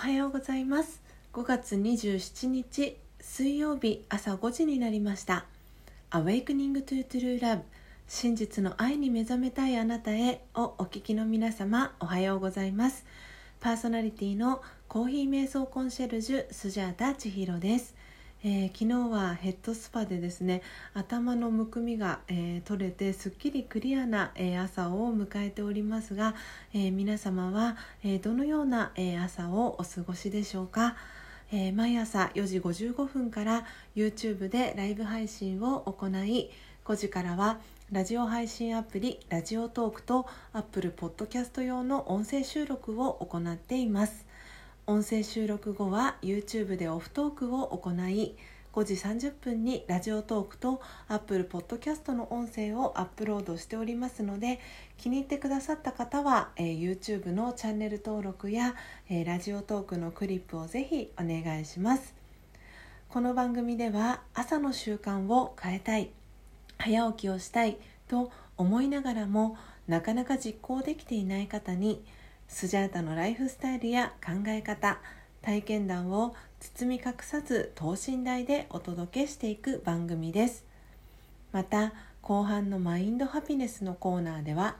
はようございます。5月27日水曜日朝5時になりました。Awakening to True Love 真実の愛に目覚めたいあなたへをお聞きの皆様おはようございます。パーソナリティのコーヒー瞑想コンシェルジュスジャータ千尋です。えー、昨日はヘッドスパでですね頭のむくみが、えー、取れてすっきりクリアな、えー、朝を迎えておりますが、え皆様は、えどのような、え朝をお過ごしでしょうか、え毎朝4時55分から YouTube でライブ配信を行い5時からはラジオ配信アプリラジオトークと Apple Podcast 用の音声収録を行っています。音声収録後は YouTube でオフトークを行い5時30分にラジオトークと Apple Podcast の音声をアップロードしておりますので気に入ってくださった方は、えー、YouTube のチャンネル登録や、えー、ラジオトークのクリップをぜひお願いします。この番組では朝の習慣を変えたい早起きをしたいと思いながらもなかなか実行できていない方にスジャータのライフスタイルや考え方体験談を包み隠さず等身大でお届けしていく番組です。また後半のマインドハピネスのコーナーでは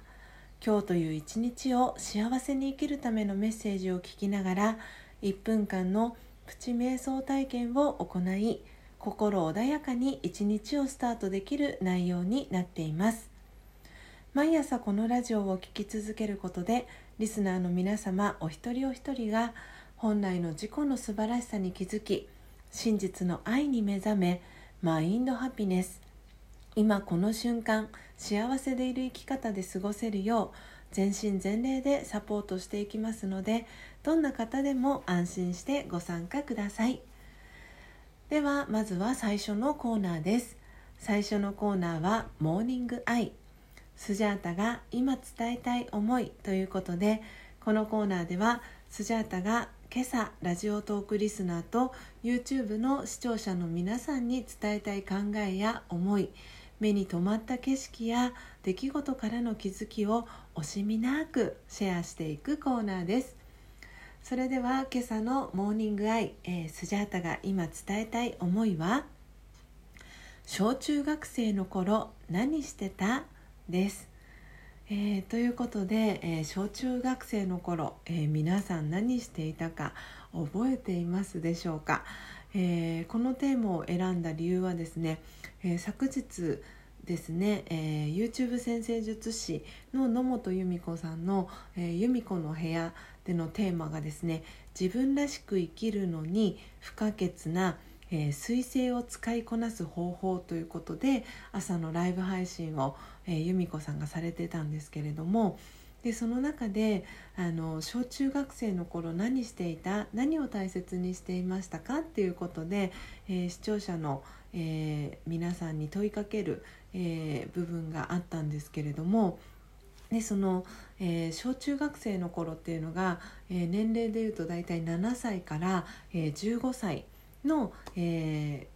今日という一日を幸せに生きるためのメッセージを聞きながら1分間のプチ瞑想体験を行い心穏やかに一日をスタートできる内容になっています。毎朝このラジオを聴き続けることでリスナーの皆様お一人お一人が本来の自己の素晴らしさに気づき真実の愛に目覚めマインドハピネス。今この瞬間幸せでいる生き方で過ごせるよう全身全霊でサポートしていきますのでどんな方でも安心してご参加ください。ではまずは最初のコーナーです。最初のコーナーは「モーニングアイ」スジャータが今伝えたい思いということでこのコーナーではスジャータが今朝ラジオトークリスナーと YouTube の視聴者の皆さんに伝えたい考えや思い目に留まった景色や出来事からの気づきを惜しみなくシェアしていくコーナーです。それでは今朝のモーニングアイ、えー、スジャータが今伝えたい思いは小中学生の頃何してた？です。えー、ということで、えー、小中学生の頃、えー、皆さん何していたか覚えていますでしょうか、えこのテーマを選んだ理由はですね、え昨日ですね、え YouTube 先生術師の野本由美子さんの「え由美子の部屋」でのテーマがですね自分らしく生きるのに不可欠なえー、彗星を使いこなす方法ということで朝のライブ配信を、えー、由美子さんがされてたんですけれどもでその中であの小中学生の頃何していた何を大切にしていましたかっていうことで、えー、視聴者の、え、皆さんに問いかける、え、部分があったんですけれどもでその、えー、小中学生の頃っていうのが、え年齢でいうと大体7歳から、え15歳の、え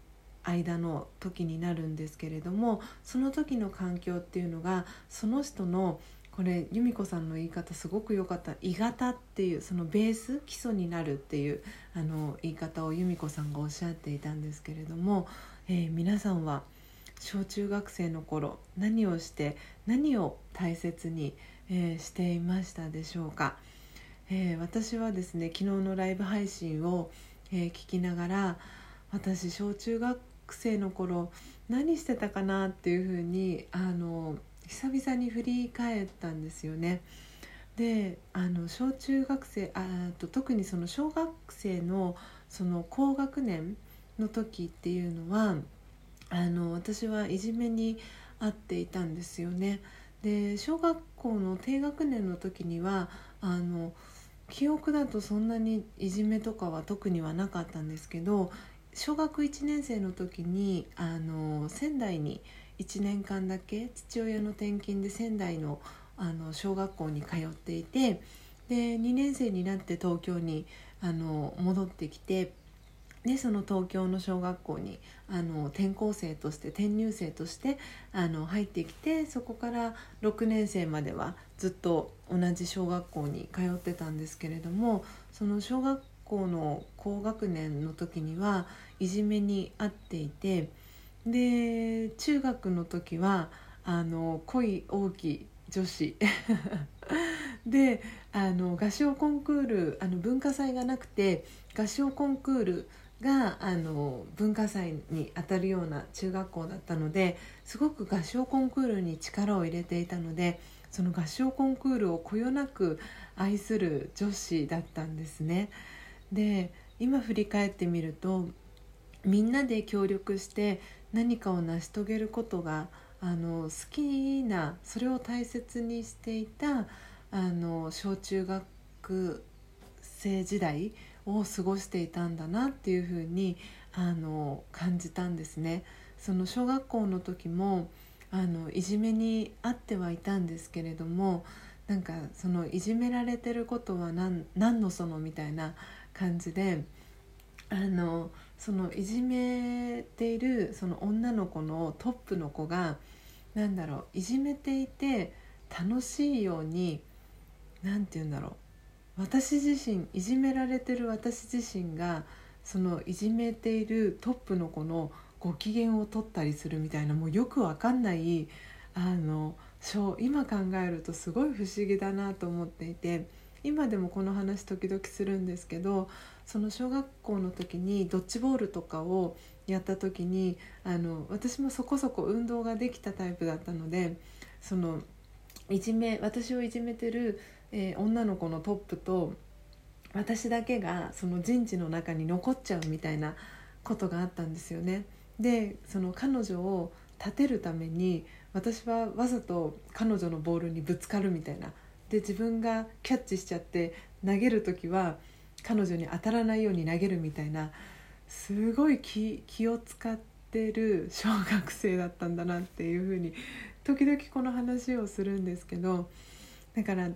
ー、間の時になるんですけれどもその時の環境っていうのがその人のこれ由美子さんの言い方すごく良かった「鋳型」っていうそのベース基礎になるっていうあの言い方を由美子さんがおっしゃっていたんですけれども、えー、皆さんは小中学生の頃何をして何を大切に、えー、していましたでしょうか、えー、私はですね昨日のライブ配信をえー、聞きながら私小中学生の頃何してたかなっていうふうにあの久々に振り返ったんですよね。であの小中学生あと特にその小学生のその高学年の時っていうのはあの私はいじめに遭っていたんですよね。で小学校の低学年の時にはあの記憶だとそんなにいじめとかは特にはなかったんですけど小学1年生の時にあの仙台に1年間だけ父親の転勤で仙台のあの小学校に通っていてで2年生になって東京にあの戻ってきてでその東京の小学校にあの転校生として転入生としてあの入ってきてそこから6年生まではずっと同じ小学校に通ってたんですけれどもその小学校の高学年の時にはいじめに遭っていてで中学の時はあの恋大きい女子。であの合唱コンクールあの文化祭がなくて合唱コンクールがあの文化祭にあたるような中学校だったのですごく合唱コンクールに力を入れていたのでその合唱コンクールをこよなく愛する女子だったんですね。で今振り返ってみるとみんなで協力して何かを成し遂げることがあの好きなそれを大切にしていたあの小中学生時代を過ごしていたんだなっていうふうにあの感じたんですね。その小学校の時もあのいじめにあってはいたんですけれどもなんかそのいじめられてることは何何のそのみたいな感じであのそのいじめているその女の子のトップの子が何だろういじめていて楽しいように何て言うんだろう私自身いじめられてる私自身がそのいじめているトップの子のご機嫌を取ったりするみたいなもうよくわかんないあの今考えるとすごい不思議だなと思っていて今でもこの話時々するんですけどその小学校の時にドッジボールとかをやった時にあの私もそこそこ運動ができたタイプだったのでそのいじめ私をいじめてる、えー、女の子のトップと私だけがその人事の中に残っちゃうみたいなことがあったんですよね。でその彼女を立てるために私はわざと彼女のボールにぶつかるみたいなで自分がキャッチしちゃって投げる時は彼女に当たらないように投げるみたいなすごい気気を使ってる小学生だったんだなっていうふうに時々この話をするんですけどだから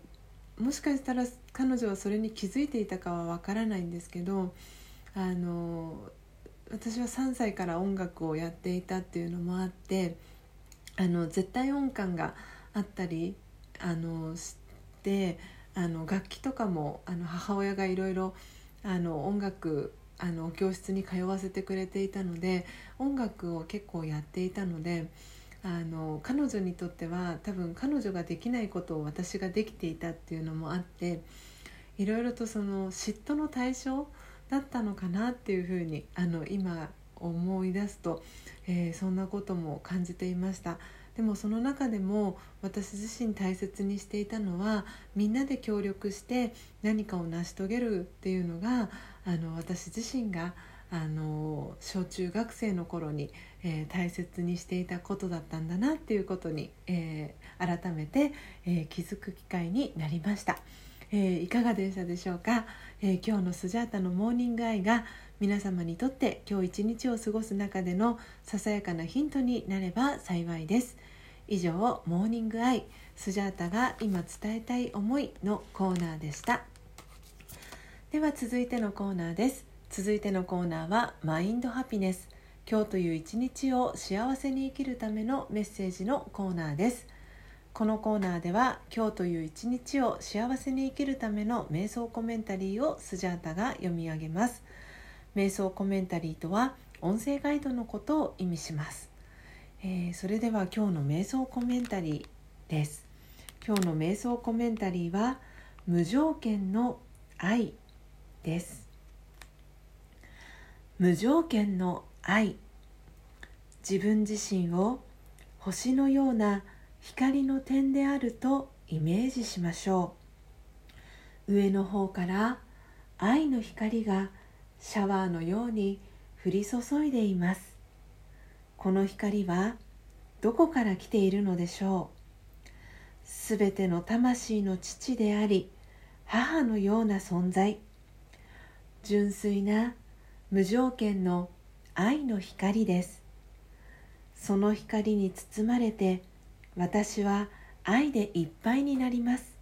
もしかしたら彼女はそれに気づいていたかはわからないんですけどあの私は3歳から音楽をやっていたっていうのもあってあの絶対音感があったりあのしてあの楽器とかもあの母親がいろいろ音楽あの教室に通わせてくれていたので音楽を結構やっていたのであの彼女にとっては多分彼女ができないことを私ができていたっていうのもあっていろいろとその嫉妬の対象だったのかなっていうふうにあの今思い出すと、えー、そんなことも感じていました。でもその中でも私自身大切にしていたのはみんなで協力して何かを成し遂げるっていうのがあの私自身があの小中学生の頃に、えー、大切にしていたことだったんだなっていうことに、えー、改めて、えー、気づく機会になりました、えいかがでしたでしょうか、え今日のスジャータのモーニングアイが皆様にとって今日一日を過ごす中でのささやかなヒントになれば幸いです。以上モーニングアイスジャータが今伝えたい思いのコーナーでした。では続いてのコーナーです。続いてのコーナーはマインドハピネス。今日という一日を幸せに生きるためのメッセージのコーナーです。このコーナーでは今日という一日を幸せに生きるための瞑想コメンタリーをスジャータが読み上げます。瞑想コメンタリーとは音声ガイドのことを意味します。えー、それでは今日の瞑想コメンタリーです。今日の瞑想コメンタリーは無条件の愛です。無条件の愛。自分自身を星のような光の点であるとイメージしましょう。上の方から愛の光がシャワーのように降り注いでいます。この光はどこから来ているのでしょう。すべての魂の父であり母のような存在。純粋な無条件の愛の光です。その光に包まれて私は愛でいっぱいになります。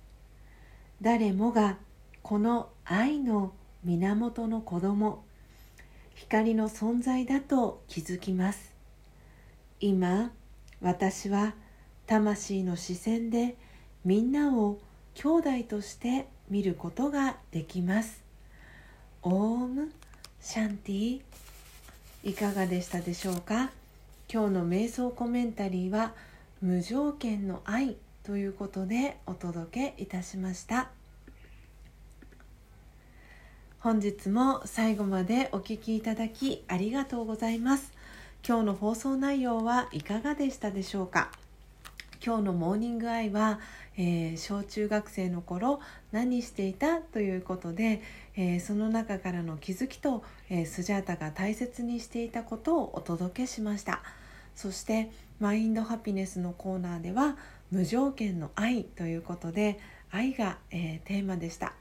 誰もがこの愛の源の子供光の存在だと気づきます。今私は魂の視線でみんなを兄弟として見ることができます。オームシャンティいかがでしたでしょうか？今日の瞑想コメンタリーは無条件の愛ということでお届けいたしました。本日も最後までお聴きいただきありがとうございます。今日の放送内容はいかがでしたでしょうか？今日のモーニングアイは、えー、小中学生の頃何していたということで、えー、その中からの気づきと、えー、スジャータが大切にしていたことをお届けしました。そしてマインドハピネスのコーナーでは無条件の愛ということで愛が、えテーマでした、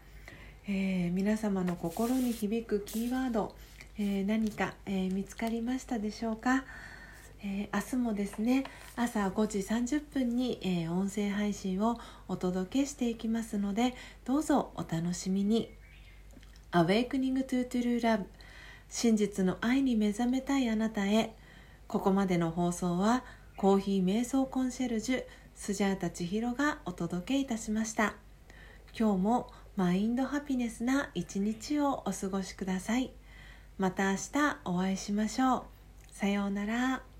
え皆様の心に響くキーワード、え何か、え見つかりましたでしょうか？えー、明日もですね朝5時30分に、えー、音声配信をお届けしていきますのでどうぞお楽しみに。Awakening to True Love 真実の愛に目覚めたいあなたへ。ここまでの放送はコーヒー瞑想コンシェルジュスジャータ千尋がお届けいたしました。今日もマインドハピネスな一日をお過ごしください。また明日お会いしましょう。さようなら。